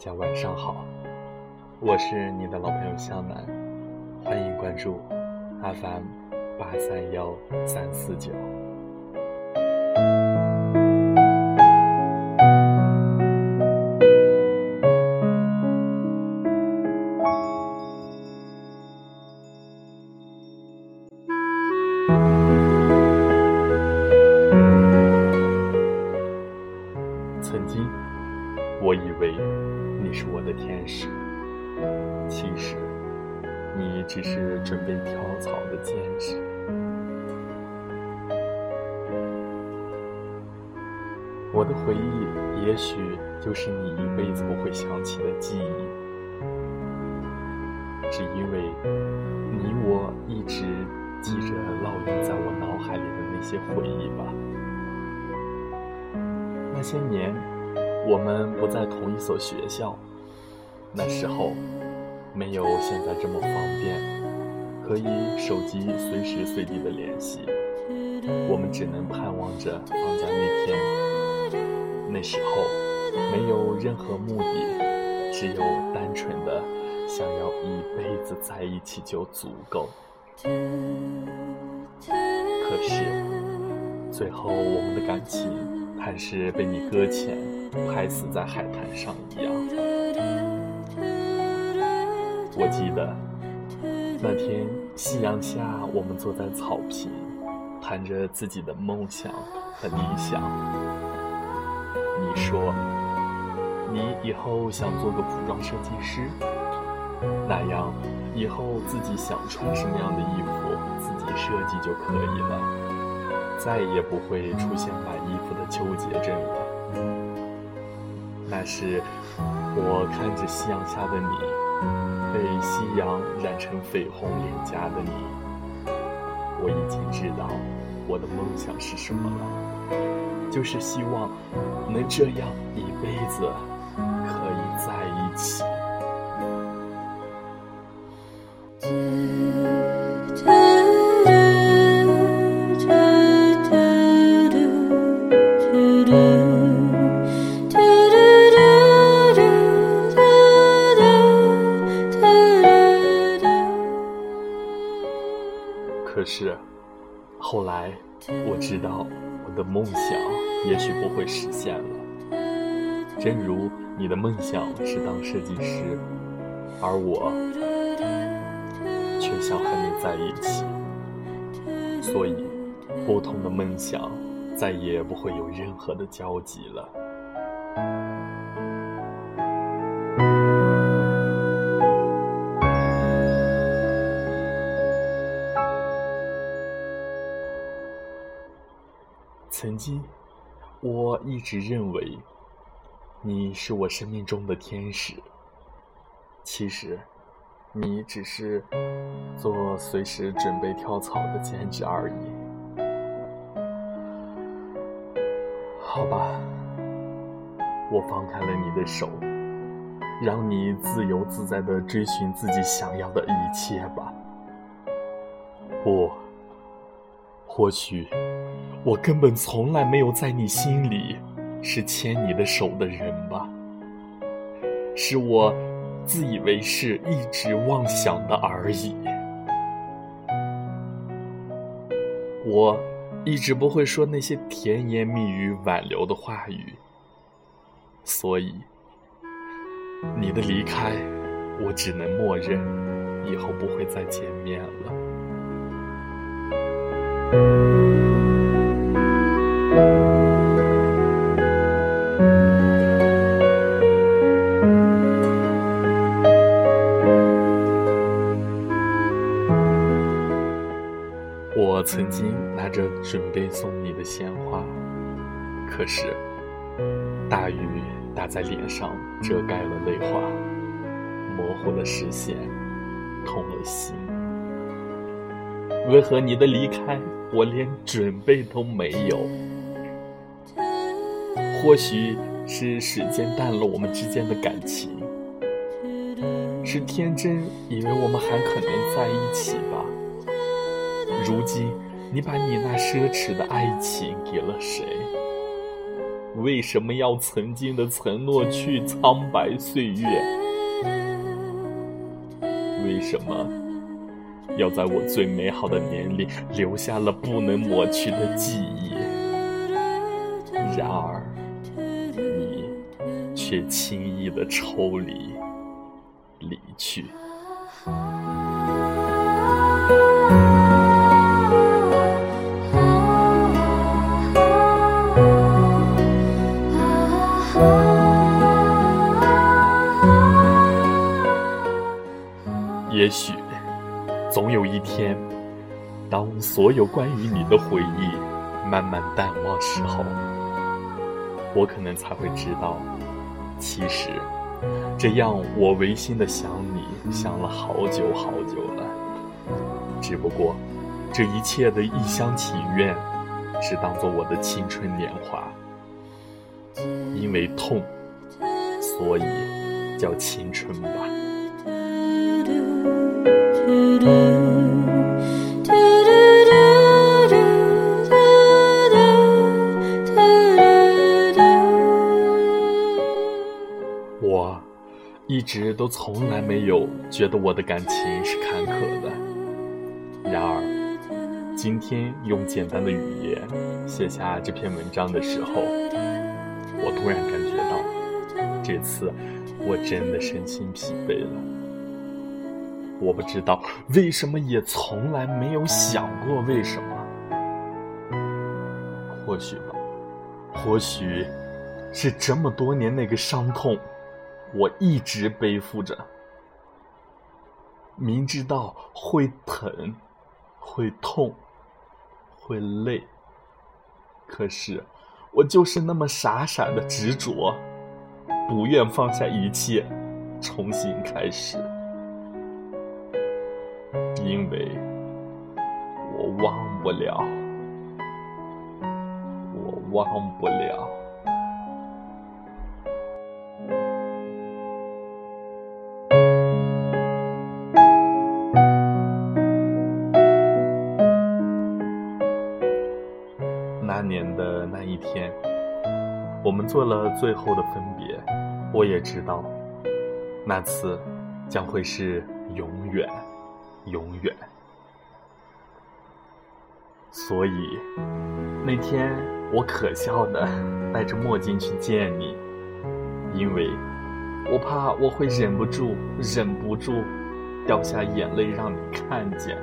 大家晚上好，我是你的老朋友向南，欢迎关注 FM 八三幺三四九。只是准备跳槽的兼职。我的回忆，也许就是你一辈子不会想起的记忆，只因为你我一直记着烙印在我脑海里的那些回忆吧。那些年，我们不在同一所学校，那时候没有现在这么方便，可以手机随时随地的联系。我们只能盼望着放假那天。那时候没有任何目的，只有单纯的想要一辈子在一起就足够。可是最后，我们的感情。还是被你搁浅，拍死在海滩上一样。我记得那天夕阳下，我们坐在草坪，谈着自己的梦想和理想。你说你以后想做个服装设计师，那样以后自己想穿什么样的衣服，自己设计就可以了。再也不会出现买衣服的纠结症了。那是我看着夕阳下的你，被夕阳染成绯红脸颊的你，我已经知道我的梦想是什么了，就是希望能这样一辈子是，后来我知道我的梦想也许不会实现了。正如你的梦想是当设计师，而我却想和你在一起，所以不同的梦想再也不会有任何的交集了。经，我一直认为你是我生命中的天使。其实，你只是做随时准备跳槽的兼职而已。好吧，我放开了你的手，让你自由自在的追寻自己想要的一切吧。不，或许。我根本从来没有在你心里是牵你的手的人吧？是我自以为是、一直妄想的而已。我一直不会说那些甜言蜜语挽留的话语，所以你的离开，我只能默认以后不会再见面了。我曾经拿着准备送你的鲜花，可是大雨打在脸上，遮盖了泪花，模糊了视线，痛了心。为何你的离开，我连准备都没有？或许是时间淡了我们之间的感情，是天真以为我们还可能在一起吧。如今，你把你那奢侈的爱情给了谁？为什么要曾经的承诺去苍白岁月？为什么要在我最美好的年龄留下了不能抹去的记忆？然而，你却轻易的抽离，离去。也许，总有一天，当所有关于你的回忆慢慢淡忘时候，我可能才会知道，其实，这样我违心的想你想了好久好久了。只不过，这一切的一厢情愿，是当做我的青春年华。因为痛，所以叫青春吧。一直都从来没有觉得我的感情是坎坷的。然而，今天用简单的语言写下这篇文章的时候，我突然感觉到，这次我真的身心疲惫了。我不知道为什么，也从来没有想过为什么。或许吧，或许是这么多年那个伤痛，我一直背负着。明知道会疼，会痛，会累，可是我就是那么傻傻的执着，不愿放下一切，重新开始。因为我忘不了，我忘不了。的那一天，我们做了最后的分别。我也知道，那次将会是永远。永远。所以那天我可笑的戴着墨镜去见你，因为我怕我会忍不住、忍不住掉下眼泪让你看见。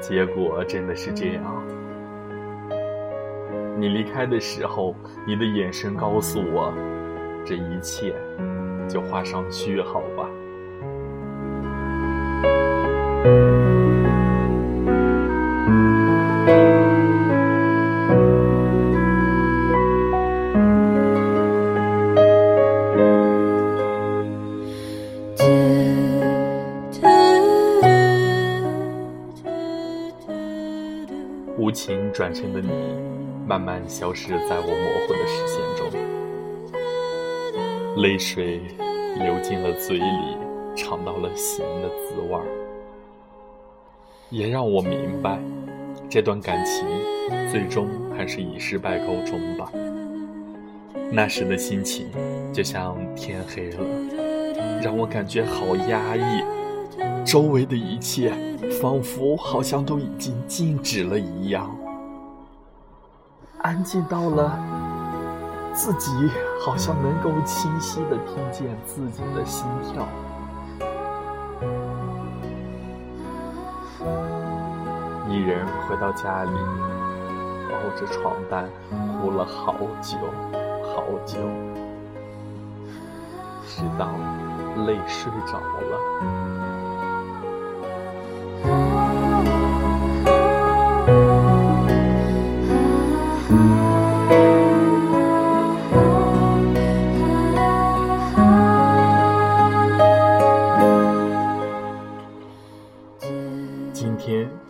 结果真的是这样。你离开的时候，你的眼神告诉我，这一切就画上句号吧。无情转身的你，慢慢消失在我模糊的视线中，泪水流进了嘴里，尝到了咸的滋味儿。也让我明白，这段感情最终还是以失败告终吧。那时的心情就像天黑了，让我感觉好压抑，周围的一切仿佛好像都已经静止了一样，安静到了自己好像能够清晰的听见自己的心跳。一人回到家里，抱着床单哭了好久好久，直到累睡着了。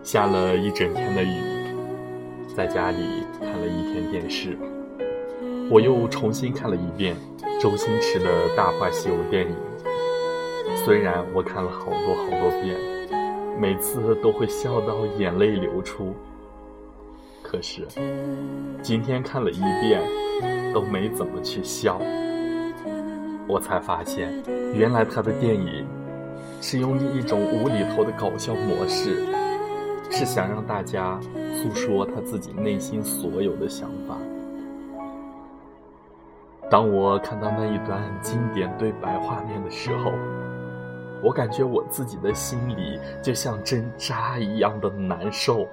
下了一整天的雨，在家里看了一天电视，我又重新看了一遍周星驰的《大话西游》电影。虽然我看了好多好多遍，每次都会笑到眼泪流出，可是今天看了一遍，都没怎么去笑。我才发现，原来他的电影是用一种无厘头的搞笑模式，是想让大家诉说他自己内心所有的想法。当我看到那一段经典对白画面的时候，我感觉我自己的心里就像针扎一样的难受。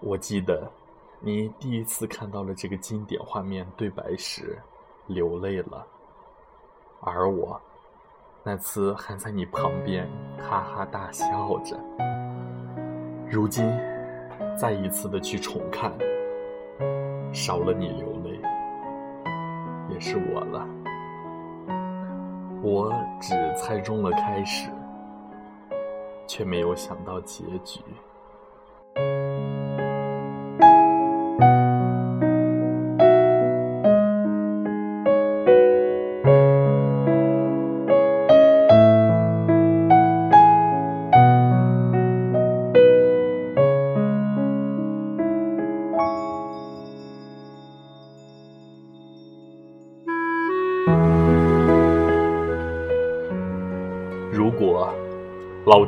我记得，你第一次看到了这个经典画面对白时，流泪了，而我，那次还在你旁边哈哈大笑着。如今，再一次的去重看，少了你流泪，也是我了。我只猜中了开始，却没有想到结局。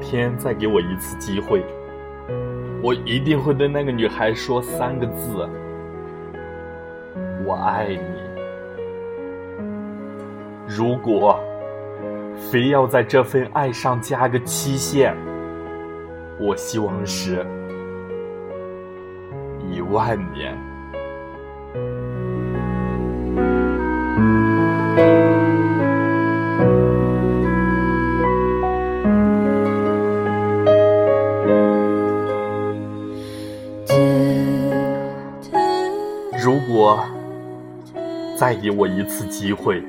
天再给我一次机会，我一定会对那个女孩说三个字：“我爱你。”如果非要在这份爱上加个期限，我希望是一万年。再给我一次机会，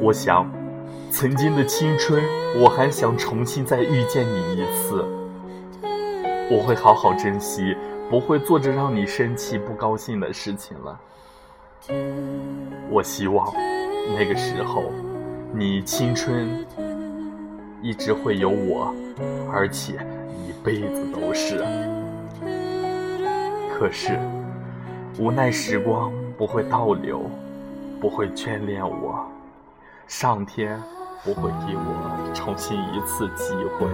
我想，曾经的青春，我还想重新再遇见你一次。我会好好珍惜，不会做着让你生气、不高兴的事情了。我希望那个时候，你青春一直会有我，而且一辈子都是。可是。无奈时光不会倒流，不会眷恋我，上天不会给我重新一次机会。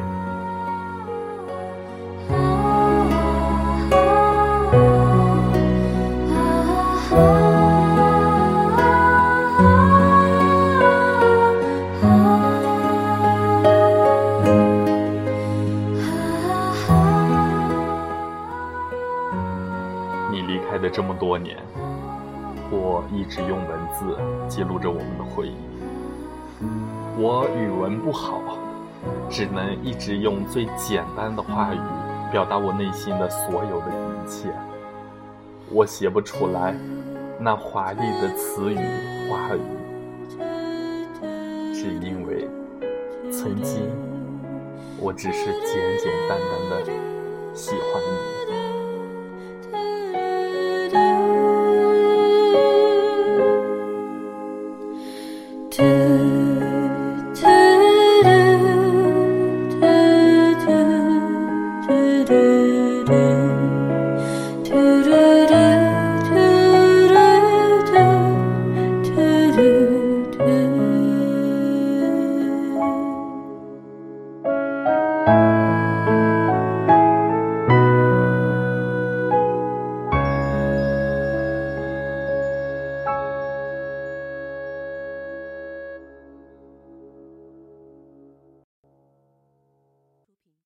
直用文字记录着我们的回忆。我语文不好，只能一直用最简单的话语表达我内心的所有的一切。我写不出来那华丽的词语话语，只因为曾经我只是简简单单的喜欢你。